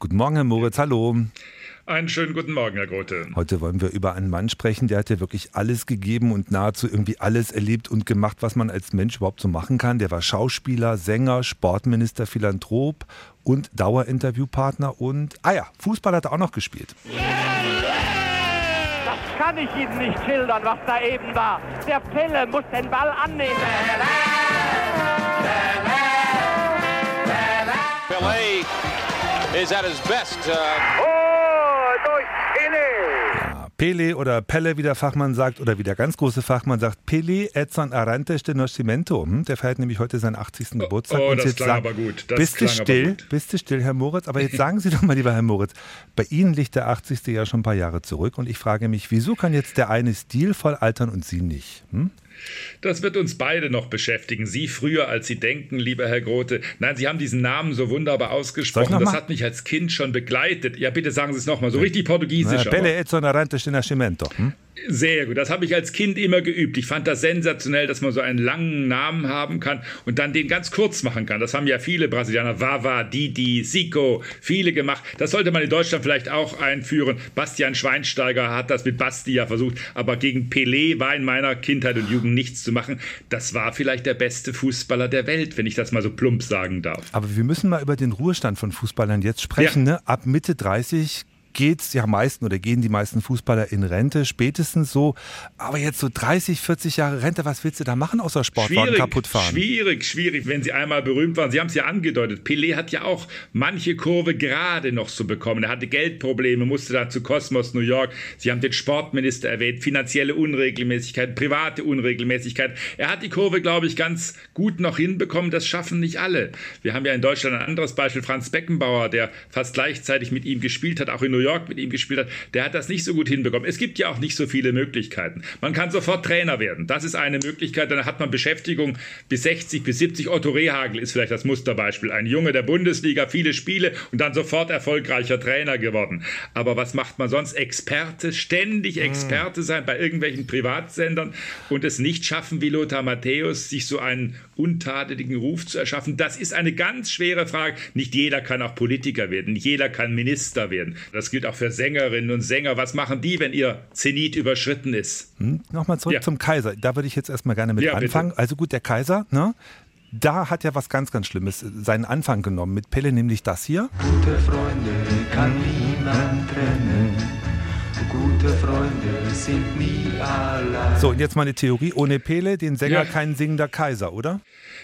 Guten Morgen, Herr Moritz, hallo. Einen schönen guten Morgen, Herr Grote. Heute wollen wir über einen Mann sprechen, der hat ja wirklich alles gegeben und nahezu irgendwie alles erlebt und gemacht, was man als Mensch überhaupt so machen kann. Der war Schauspieler, Sänger, Sportminister, Philanthrop und Dauerinterviewpartner und, ah ja, Fußball hat er auch noch gespielt. Das kann ich Ihnen nicht schildern, was da eben war. Der Pille muss den Ball annehmen. Is at his best. Uh, Oh. Ja, Pele oder Pelle, wie der Fachmann sagt, oder wie der ganz große Fachmann sagt, Pele Edson Arantes de Nascimento. Hm, Der feiert nämlich heute seinen 80. Geburtstag. oh, Und das jetzt klang sag- aber gut. Das bist du still? gut. Bist du still, Herr Moritz? Aber jetzt sagen Sie doch mal, lieber Herr Moritz, bei Ihnen liegt der 80. ja schon ein paar Jahre zurück und ich frage mich, wieso kann jetzt der eine stilvoll altern und Sie nicht? Hm? Das wird uns beide noch beschäftigen. Sie früher, als Sie denken, lieber Herr Grote. Nein, Sie haben diesen Namen so wunderbar ausgesprochen. Das hat mich als Kind schon begleitet. Ja, bitte sagen Sie es nochmal. So richtig portugiesisch. Na. Pele de Nascimento. Hm? Sehr gut. Das habe ich als Kind immer geübt. Ich fand das sensationell, dass man so einen langen Namen haben kann und dann den ganz kurz machen kann. Das haben ja viele Brasilianer, Vava, Didi, Zico, viele gemacht. Das sollte man in Deutschland vielleicht auch einführen. Bastian Schweinsteiger hat das mit Basti ja versucht, aber gegen Pelé war in meiner Kindheit und Jugend nichts zu machen. Das war vielleicht der beste Fußballer der Welt, wenn ich das mal so plump sagen darf. Aber wir müssen mal über den Ruhestand von Fußballern jetzt sprechen. Ne? Ab Mitte 30 geht's ja meisten oder gehen die meisten Fußballer in Rente, spätestens so. Aber jetzt so 30, 40 Jahre Rente, was willst du da machen außer Sportwagen kaputt fahren? schwierig, schwierig, wenn sie einmal berühmt waren. Sie haben es ja angedeutet. Pelé hat ja auch manche Kurve gerade noch zu bekommen. Er hatte Geldprobleme, musste dann zu Cosmos New York. Sie haben den Sportminister erwähnt, finanzielle Unregelmäßigkeiten, private Unregelmäßigkeiten. Er hat die Kurve, glaube ich, ganz gut noch hinbekommen. Das schaffen nicht alle. Wir haben ja in Deutschland ein anderes Beispiel, Franz Beckenbauer, der fast gleichzeitig mit ihm gespielt hat, auch in New York mit ihm gespielt hat. Der hat das nicht so gut hinbekommen. Es gibt ja auch nicht so viele Möglichkeiten. Man kann sofort Trainer werden. Das ist eine Möglichkeit. Dann hat man Beschäftigung bis 60, bis 70. Otto Rehagel ist vielleicht das Musterbeispiel. Ein Junge der Bundesliga, viele Spiele und dann sofort erfolgreicher Trainer geworden. Aber was macht man sonst? Experte, ständig Experte sein bei irgendwelchen Privatsendern und es nicht schaffen, wie Lothar Matthäus, sich so einen untadeligen Ruf zu erschaffen. Das ist eine ganz schwere Frage. Nicht jeder kann auch Politiker werden. Nicht jeder kann Minister werden. Das gilt auch für Sängerinnen und Sänger. Was machen die, wenn ihr Zenit überschritten ist? Hm? Nochmal zurück Ja. zum Kaiser. Da würde ich jetzt erstmal gerne mit Ja, bitte. anfangen. Also gut, der Kaiser, ne? Da hat ja was ganz, ganz Schlimmes seinen Anfang genommen. Mit Pelle nämlich das hier. Gute Freunde kann niemand trennen. Gute Freunde sind nie allein. So, und jetzt mal eine Theorie. Ohne Pele, den Sänger, Ja. kein singender Kaiser, oder?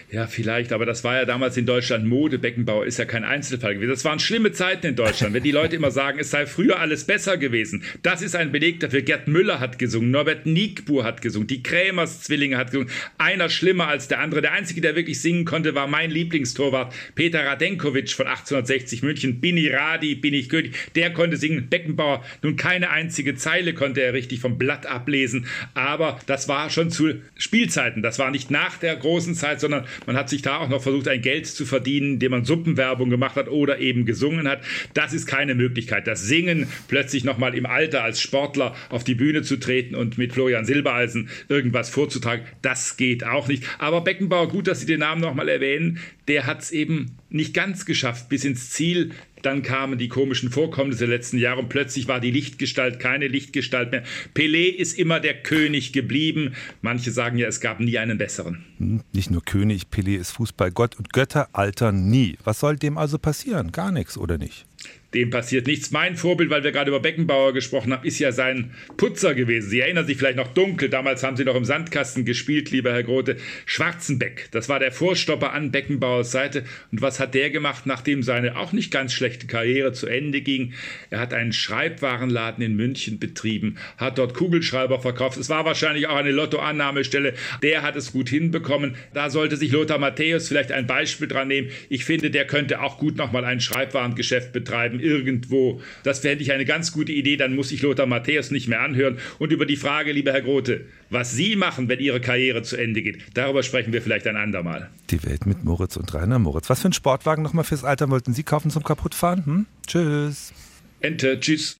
Ja, vielleicht, aber das war ja damals in Deutschland Mode. Beckenbauer ist ja kein Einzelfall gewesen. Das waren schlimme Zeiten in Deutschland, wenn die Leute immer sagen, es sei früher alles besser gewesen. Das ist ein Beleg dafür. Gerd Müller hat gesungen, Norbert Niekbuhr hat gesungen, die Krämers Zwillinge hat gesungen. Einer schlimmer als der andere. Der einzige, der wirklich singen konnte, war mein Lieblingstorwart Peter Radenkovic von 1860 München. Bin ich Radi, bin ich König. Der konnte singen. Beckenbauer, nun keine einzige Zeile konnte er richtig vom Blatt ablesen. Aber das war schon zu Spielzeiten. Das war nicht nach der großen Zeit, sondern man hat sich da auch noch versucht, ein Geld zu verdienen, indem man Suppenwerbung gemacht hat oder eben gesungen hat. Das ist keine Möglichkeit. Das Singen, plötzlich nochmal im Alter als Sportler auf die Bühne zu treten und mit Florian Silbereisen irgendwas vorzutragen, das geht auch nicht. Aber Beckenbauer, gut, dass Sie den Namen nochmal erwähnen, der hat es eben nicht ganz geschafft bis ins Ziel. Dann kamen die komischen Vorkommnisse der letzten Jahre und plötzlich war die Lichtgestalt keine Lichtgestalt mehr. Pelé ist immer der König geblieben. Manche sagen ja, es gab nie einen besseren. Hm, Nicht nur König, Pele ist Fußballgott und Götter altern nie. Was soll dem also passieren? Gar nichts, oder nicht? Dem passiert nichts. Mein Vorbild, weil wir gerade über Beckenbauer gesprochen haben, ist ja sein Putzer gewesen. Sie erinnern sich vielleicht noch dunkel. Damals haben Sie noch im Sandkasten gespielt, lieber Herr Grote. Schwarzenbeck, das war der Vorstopper an Beckenbauers Seite. Und was hat der gemacht, nachdem seine auch nicht ganz schlechte Karriere zu Ende ging? Er hat einen Schreibwarenladen in München betrieben, hat dort Kugelschreiber verkauft. Es war wahrscheinlich auch eine Lottoannahmestelle. Der hat es gut hinbekommen. Da sollte sich Lothar Matthäus vielleicht ein Beispiel dran nehmen. Ich finde, der könnte auch gut nochmal ein Schreibwarengeschäft betreiben irgendwo. Das fände ich eine ganz gute Idee. Dann muss ich Lothar Matthäus nicht mehr anhören. Und über die Frage, lieber Herr Grote, was Sie machen, wenn Ihre Karriere zu Ende geht, darüber sprechen wir vielleicht ein andermal. Die Welt mit Moritz und Rainer Moritz. Was für einen Sportwagen nochmal fürs Alter wollten Sie kaufen zum Kaputtfahren? Hm? Tschüss. Ente, tschüss.